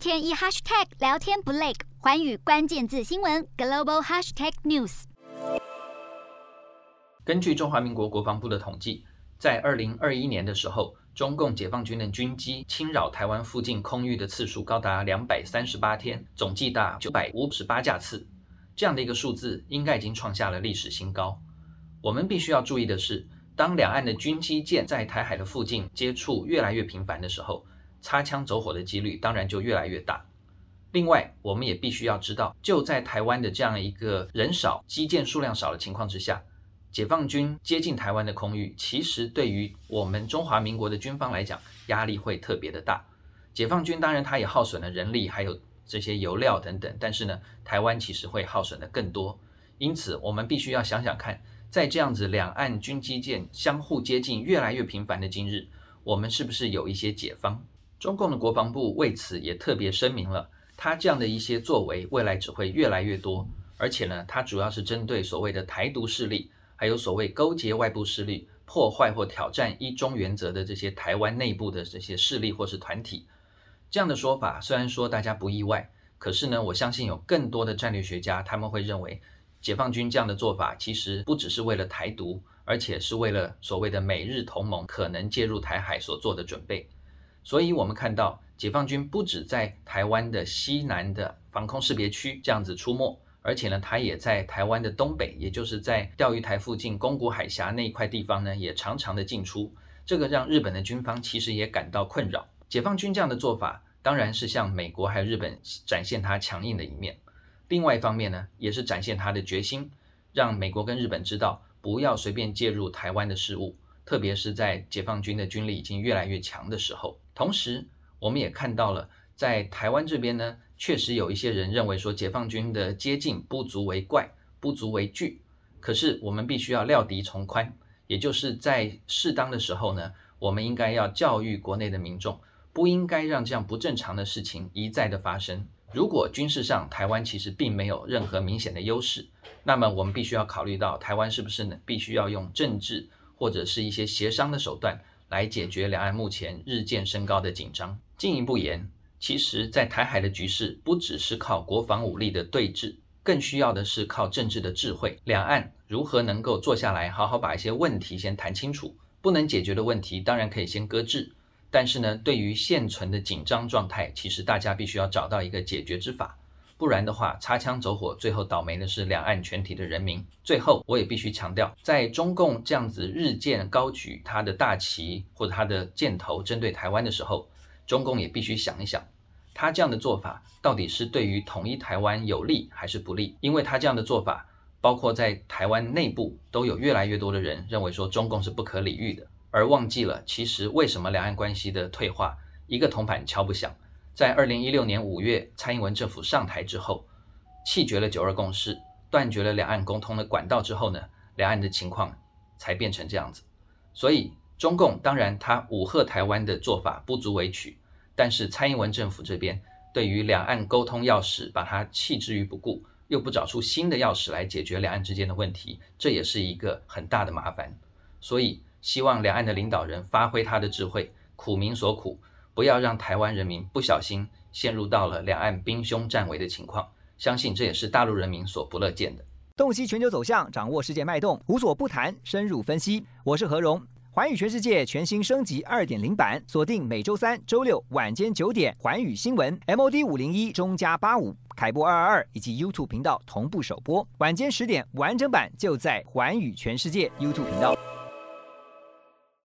天一 hashtag 聊天不累，环宇关键字新闻 global hashtag news。根据中华民国国防部的统计，在二零二一年的时候，中共解放军的军机侵扰台湾附近空域的次数高达两百三十八天，总计达九百五十八架次。这样的一个数字，应该已经创下了历史新高。我们必须要注意的是，当两岸的军机舰在台海的附近接触越来越频繁的时候，擦枪走火的几率当然就越来越大。另外，我们也必须要知道，就在台湾的这样一个人少、机舰数量少的情况之下，解放军接近台湾的空域，其实对于我们中华民国的军方来讲，压力会特别的大。解放军当然它也耗损了人力，还有这些油料等等，但是呢，台湾其实会耗损的更多。因此，我们必须要想想看，在这样子两岸军机舰相互接近越来越频繁的今日，我们是不是有一些解方？中共的国防部为此也特别声明了，他这样的一些作为未来只会越来越多，而且呢，他主要是针对所谓的台独势力，还有所谓勾结外部势力、破坏或挑战一中原则的这些台湾内部的这些势力或是团体。这样的说法虽然说大家不意外，可是呢，我相信有更多的战略学家他们会认为，解放军这样的做法其实不只是为了台独，而且是为了所谓的美日同盟可能介入台海所做的准备。所以，我们看到解放军不止在台湾的西南的防空识别区这样子出没，而且呢，它也在台湾的东北，也就是在钓鱼台附近宫古海峡那一块地方呢，也常常的进出。这个让日本的军方其实也感到困扰。解放军这样的做法，当然是向美国还有日本展现他强硬的一面。另外一方面呢，也是展现他的决心，让美国跟日本知道不要随便介入台湾的事务。特别是在解放军的军力已经越来越强的时候，同时我们也看到了，在台湾这边呢，确实有一些人认为说解放军的接近不足为怪，不足为惧。可是我们必须要料敌从宽，也就是在适当的时候呢，我们应该要教育国内的民众，不应该让这样不正常的事情一再的发生。如果军事上台湾其实并没有任何明显的优势，那么我们必须要考虑到台湾是不是呢，必须要用政治。或者是一些协商的手段来解决两岸目前日渐升高的紧张。进一步言，其实，在台海的局势不只是靠国防武力的对峙，更需要的是靠政治的智慧。两岸如何能够坐下来，好好把一些问题先谈清楚？不能解决的问题，当然可以先搁置。但是呢，对于现存的紧张状态，其实大家必须要找到一个解决之法。不然的话，擦枪走火，最后倒霉的是两岸全体的人民。最后，我也必须强调，在中共这样子日渐高举他的大旗或者他的箭头针对台湾的时候，中共也必须想一想，他这样的做法到底是对于统一台湾有利还是不利？因为他这样的做法，包括在台湾内部都有越来越多的人认为说中共是不可理喻的，而忘记了其实为什么两岸关系的退化，一个铜板敲不响。在二零一六年五月，蔡英文政府上台之后，弃绝了九二共识，断绝了两岸沟通的管道之后呢，两岸的情况才变成这样子。所以，中共当然他武吓台湾的做法不足为取，但是蔡英文政府这边对于两岸沟通钥匙，把它弃之于不顾，又不找出新的钥匙来解决两岸之间的问题，这也是一个很大的麻烦。所以，希望两岸的领导人发挥他的智慧，苦民所苦。不要让台湾人民不小心陷入到了两岸兵凶战危的情况，相信这也是大陆人民所不乐见的。洞悉全球走向，掌握世界脉动，无所不谈，深入分析。我是何荣，寰宇全世界全新升级二点零版，锁定每周三、周六晚间九点，寰宇新闻 MOD 五零一中加八五凯播二二二以及 YouTube 频道同步首播，晚间十点完整版就在寰宇全世界 YouTube 频道。